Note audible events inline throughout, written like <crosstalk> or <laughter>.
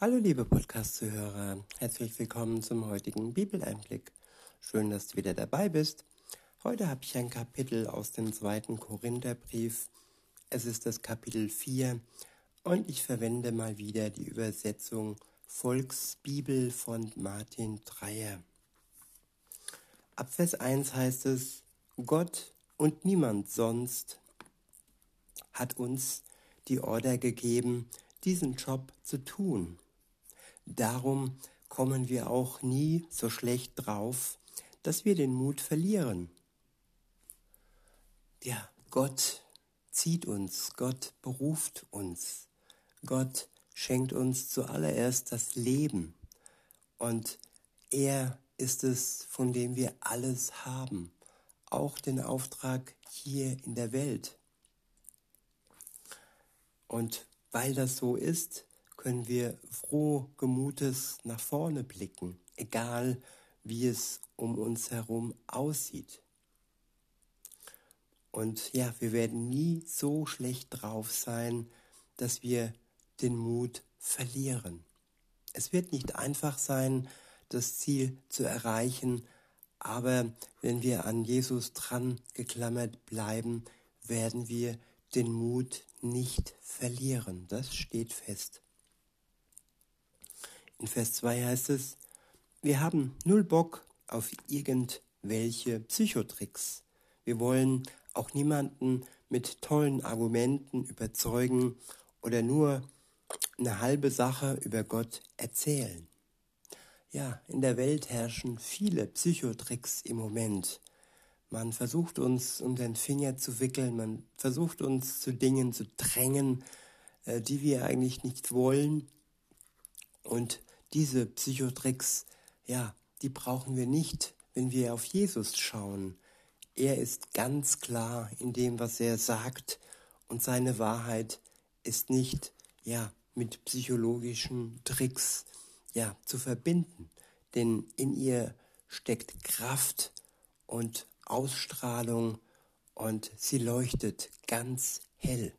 Hallo liebe Podcast-Zuhörer, herzlich willkommen zum heutigen Bibeleinblick. Schön, dass du wieder dabei bist. Heute habe ich ein Kapitel aus dem zweiten Korintherbrief. Es ist das Kapitel 4 und ich verwende mal wieder die Übersetzung Volksbibel von Martin Dreyer. Ab Vers 1 heißt es, Gott und niemand sonst hat uns die Order gegeben, diesen Job zu tun. Darum kommen wir auch nie so schlecht drauf, dass wir den Mut verlieren. Ja, Gott zieht uns, Gott beruft uns, Gott schenkt uns zuallererst das Leben und er ist es, von dem wir alles haben, auch den Auftrag hier in der Welt. Und weil das so ist, können wir froh gemutes nach vorne blicken, egal wie es um uns herum aussieht. Und ja, wir werden nie so schlecht drauf sein, dass wir den Mut verlieren. Es wird nicht einfach sein, das Ziel zu erreichen, aber wenn wir an Jesus dran geklammert bleiben, werden wir den Mut nicht verlieren. Das steht fest. In Vers 2 heißt es, wir haben null Bock auf irgendwelche Psychotricks. Wir wollen auch niemanden mit tollen Argumenten überzeugen oder nur eine halbe Sache über Gott erzählen. Ja, in der Welt herrschen viele Psychotricks im Moment. Man versucht uns um den Finger zu wickeln, man versucht uns zu Dingen zu drängen, äh, die wir eigentlich nicht wollen. Und diese Psychotricks, ja, die brauchen wir nicht, wenn wir auf Jesus schauen. Er ist ganz klar in dem, was er sagt, und seine Wahrheit ist nicht, ja, mit psychologischen Tricks, ja, zu verbinden. Denn in ihr steckt Kraft und Ausstrahlung und sie leuchtet ganz hell.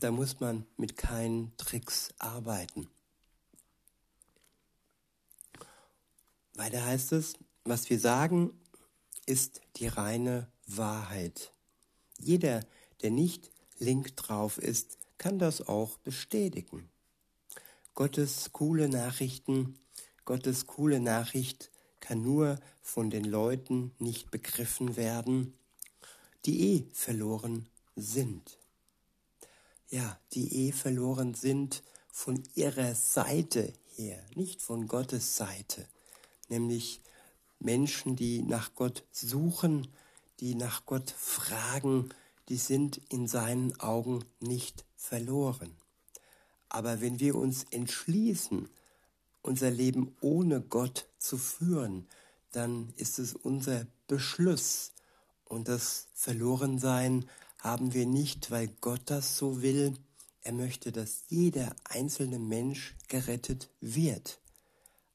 Da muss man mit keinen Tricks arbeiten. Weiter heißt es, was wir sagen, ist die reine Wahrheit. Jeder, der nicht link drauf ist, kann das auch bestätigen. Gottes coole Nachrichten, Gottes coole Nachricht kann nur von den Leuten nicht begriffen werden, die eh verloren sind. Ja, die eh verloren sind von ihrer Seite her, nicht von Gottes Seite, nämlich Menschen, die nach Gott suchen, die nach Gott fragen, die sind in seinen Augen nicht verloren. Aber wenn wir uns entschließen, unser Leben ohne Gott zu führen, dann ist es unser Beschluss. Und das Verlorensein haben wir nicht, weil Gott das so will. Er möchte, dass jeder einzelne Mensch gerettet wird.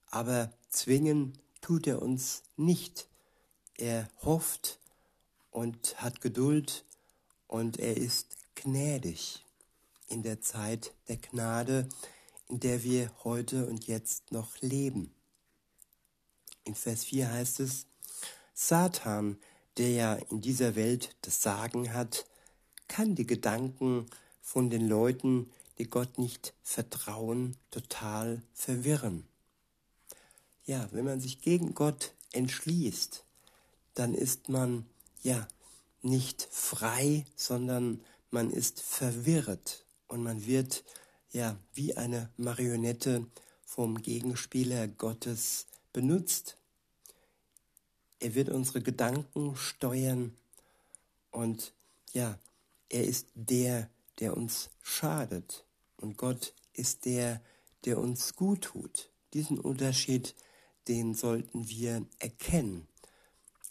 Aber zwingen tut er uns nicht. Er hofft und hat Geduld und er ist gnädig in der Zeit der Gnade, in der wir heute und jetzt noch leben. In Vers 4 heißt es, Satan, der ja in dieser Welt das Sagen hat, kann die Gedanken von den Leuten, die Gott nicht vertrauen, total verwirren. Ja, wenn man sich gegen Gott entschließt, dann ist man ja nicht frei, sondern man ist verwirrt und man wird ja wie eine Marionette vom Gegenspieler Gottes benutzt. Er wird unsere Gedanken steuern und ja, er ist der, der uns schadet und Gott ist der, der uns gut tut. Diesen Unterschied, den sollten wir erkennen.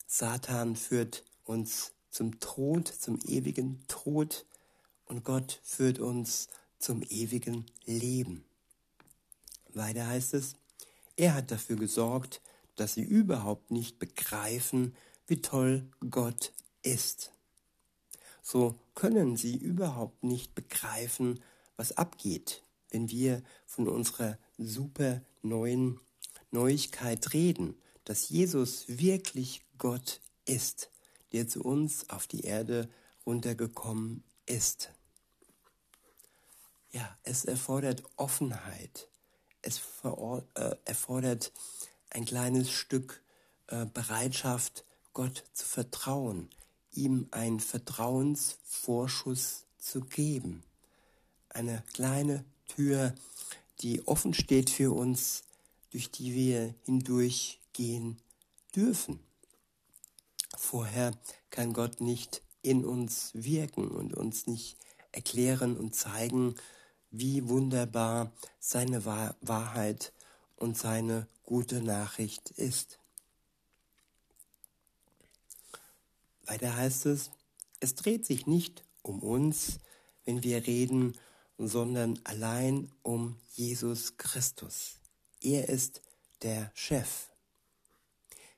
Satan führt uns zum Tod, zum ewigen Tod und Gott führt uns zum ewigen Leben. Weiter heißt es, er hat dafür gesorgt, dass sie überhaupt nicht begreifen, wie toll Gott ist. So können sie überhaupt nicht begreifen, was abgeht, wenn wir von unserer super neuen Neuigkeit reden, dass Jesus wirklich Gott ist, der zu uns auf die Erde runtergekommen ist. Ja, es erfordert Offenheit. Es äh, erfordert ein kleines Stück äh, Bereitschaft, Gott zu vertrauen, ihm einen Vertrauensvorschuss zu geben. Eine kleine Tür, die offen steht für uns, durch die wir hindurchgehen dürfen. Vorher kann Gott nicht in uns wirken und uns nicht erklären und zeigen, wie wunderbar seine Wahrheit und seine gute Nachricht ist. Weiter heißt es, es dreht sich nicht um uns, wenn wir reden, sondern allein um Jesus Christus. Er ist der Chef.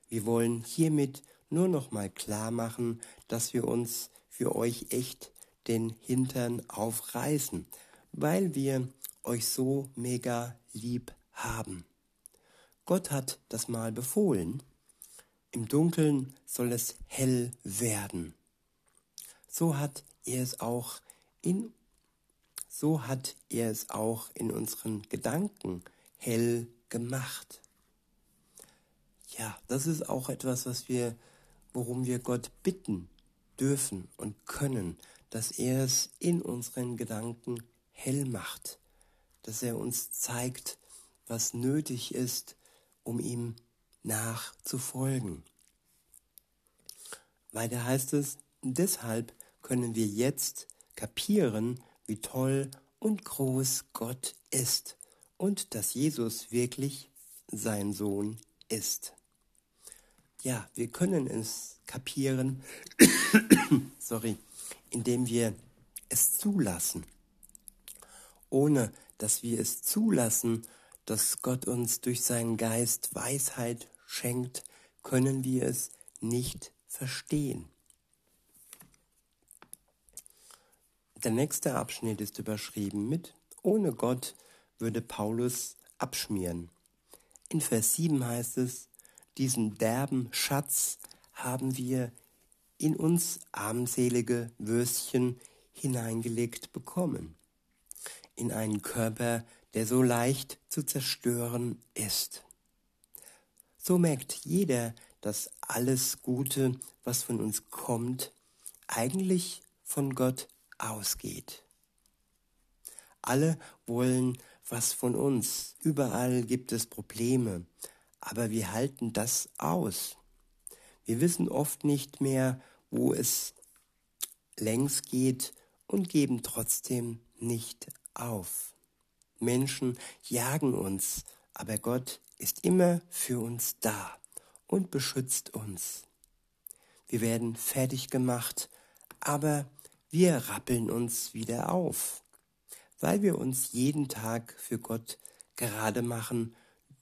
Wir wollen hiermit nur noch mal klar machen, dass wir uns für euch echt den Hintern aufreißen, weil wir euch so mega lieb haben. Gott hat das mal befohlen. Im Dunkeln soll es hell werden. So hat er es auch in so hat er es auch in unseren Gedanken hell gemacht. Ja, das ist auch etwas, was wir worum wir Gott bitten dürfen und können, dass er es in unseren Gedanken hell macht, dass er uns zeigt, was nötig ist, um ihm nachzufolgen. Weiter heißt es, deshalb können wir jetzt kapieren, wie toll und groß Gott ist und dass Jesus wirklich sein Sohn ist ja, wir können es kapieren, <coughs> sorry, indem wir es zulassen. Ohne dass wir es zulassen, dass Gott uns durch seinen Geist Weisheit schenkt, können wir es nicht verstehen. Der nächste Abschnitt ist überschrieben mit Ohne Gott würde Paulus abschmieren. In Vers 7 heißt es, diesen derben Schatz haben wir in uns armselige Würstchen hineingelegt bekommen, in einen Körper, der so leicht zu zerstören ist. So merkt jeder, dass alles Gute, was von uns kommt, eigentlich von Gott ausgeht. Alle wollen was von uns. Überall gibt es Probleme, aber wir halten das aus. Wir wissen oft nicht mehr, wo es längs geht und geben trotzdem nicht auf. Menschen jagen uns, aber Gott ist immer für uns da und beschützt uns. Wir werden fertig gemacht, aber wir rappeln uns wieder auf, weil wir uns jeden Tag für Gott gerade machen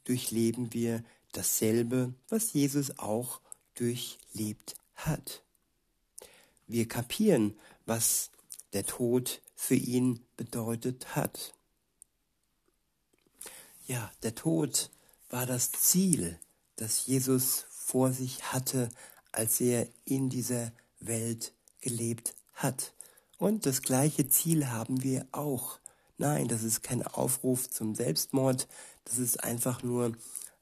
durchleben wir dasselbe, was Jesus auch durchlebt hat. Wir kapieren, was der Tod für ihn bedeutet hat. Ja, der Tod war das Ziel, das Jesus vor sich hatte, als er in dieser Welt gelebt hat. Und das gleiche Ziel haben wir auch. Nein, das ist kein Aufruf zum Selbstmord, das ist einfach nur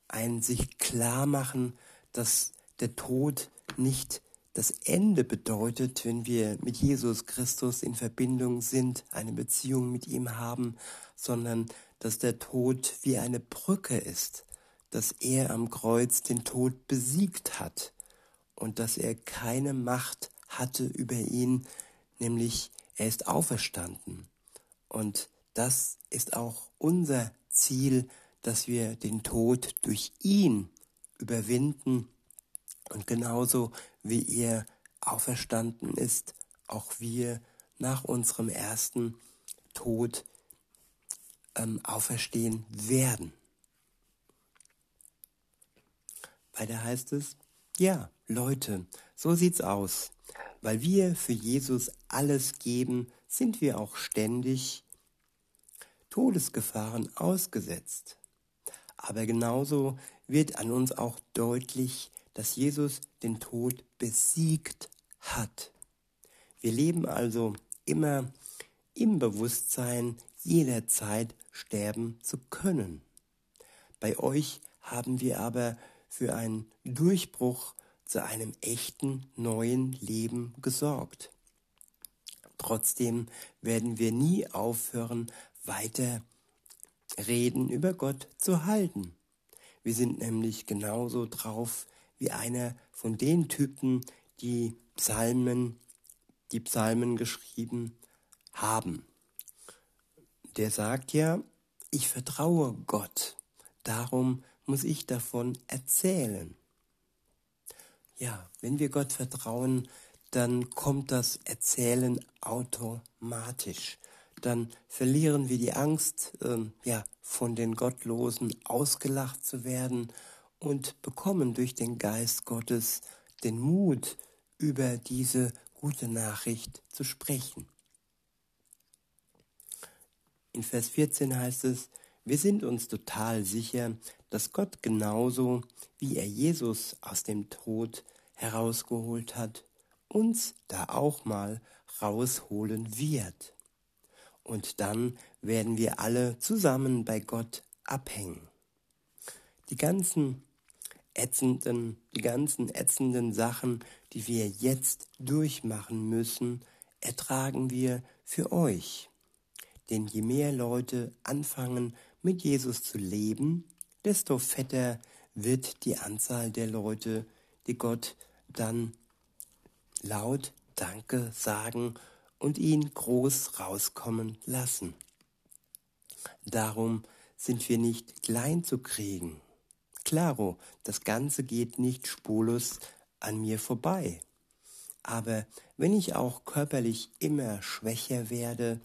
ein sich klar machen, dass der Tod nicht das Ende bedeutet, wenn wir mit Jesus Christus in Verbindung sind, eine Beziehung mit ihm haben, sondern dass der Tod wie eine Brücke ist, dass er am Kreuz den Tod besiegt hat und dass er keine Macht hatte über ihn, nämlich er ist auferstanden. Und das ist auch unser Ziel, dass wir den Tod durch ihn überwinden und genauso wie er auferstanden ist, auch wir nach unserem ersten Tod ähm, auferstehen werden. Weiter heißt es, ja, Leute, so sieht's aus. Weil wir für Jesus alles geben, sind wir auch ständig Todesgefahren ausgesetzt. Aber genauso wird an uns auch deutlich, dass Jesus den Tod besiegt hat. Wir leben also immer im Bewusstsein, jederzeit sterben zu können. Bei euch haben wir aber für einen Durchbruch zu einem echten neuen Leben gesorgt. Trotzdem werden wir nie aufhören, weiter Reden über Gott zu halten. Wir sind nämlich genauso drauf wie einer von den Typen, die Psalmen, die Psalmen geschrieben haben. Der sagt ja, ich vertraue Gott, darum muss ich davon erzählen. Ja, wenn wir Gott vertrauen, dann kommt das Erzählen automatisch. Dann verlieren wir die Angst, ähm, ja, von den Gottlosen ausgelacht zu werden und bekommen durch den Geist Gottes den Mut, über diese gute Nachricht zu sprechen. In Vers 14 heißt es, wir sind uns total sicher, dass Gott genauso wie er Jesus aus dem Tod herausgeholt hat, uns da auch mal rausholen wird. Und dann werden wir alle zusammen bei Gott abhängen. Die ganzen ätzenden, die ganzen ätzenden Sachen, die wir jetzt durchmachen müssen, ertragen wir für euch. Denn je mehr Leute anfangen, mit Jesus zu leben, desto fetter wird die Anzahl der Leute, die Gott dann laut Danke sagen und ihn groß rauskommen lassen. Darum sind wir nicht klein zu kriegen. Klaro, das Ganze geht nicht spurlos an mir vorbei. Aber wenn ich auch körperlich immer schwächer werde,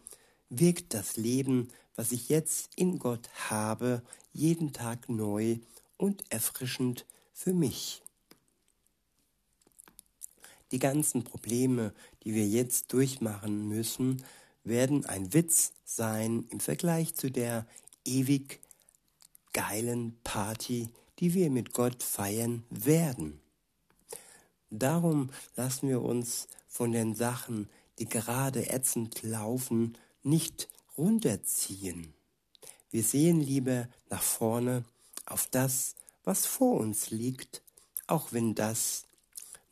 wirkt das Leben, was ich jetzt in Gott habe, jeden Tag neu und erfrischend für mich. Die ganzen Probleme, die wir jetzt durchmachen müssen, werden ein Witz sein im Vergleich zu der ewig geilen Party, die wir mit Gott feiern werden. Darum lassen wir uns von den Sachen, die gerade ätzend laufen, nicht runterziehen. Wir sehen lieber nach vorne auf das, was vor uns liegt, auch wenn das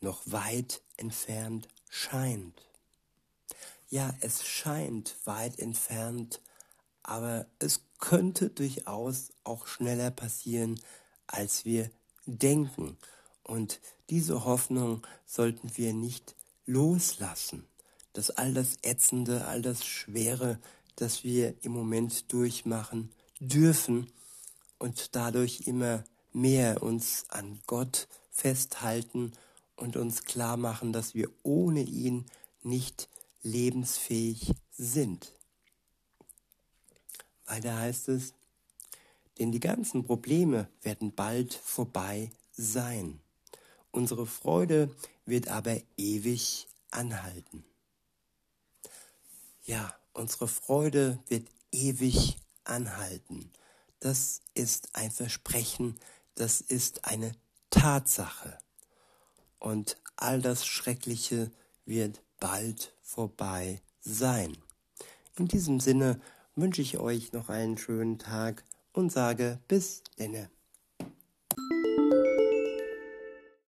noch weit entfernt scheint. Ja, es scheint weit entfernt, aber es könnte durchaus auch schneller passieren, als wir denken. Und diese Hoffnung sollten wir nicht loslassen, dass all das Ätzende, all das Schwere, das wir im Moment durchmachen dürfen und dadurch immer mehr uns an Gott festhalten und uns klar machen, dass wir ohne ihn nicht lebensfähig sind. Weiter heißt es, denn die ganzen Probleme werden bald vorbei sein. Unsere Freude wird aber ewig anhalten. Ja, unsere Freude wird ewig anhalten. Das ist ein Versprechen, das ist eine Tatsache. Und all das Schreckliche wird bald vorbei sein. In diesem Sinne wünsche ich euch noch einen schönen Tag und sage bis denne.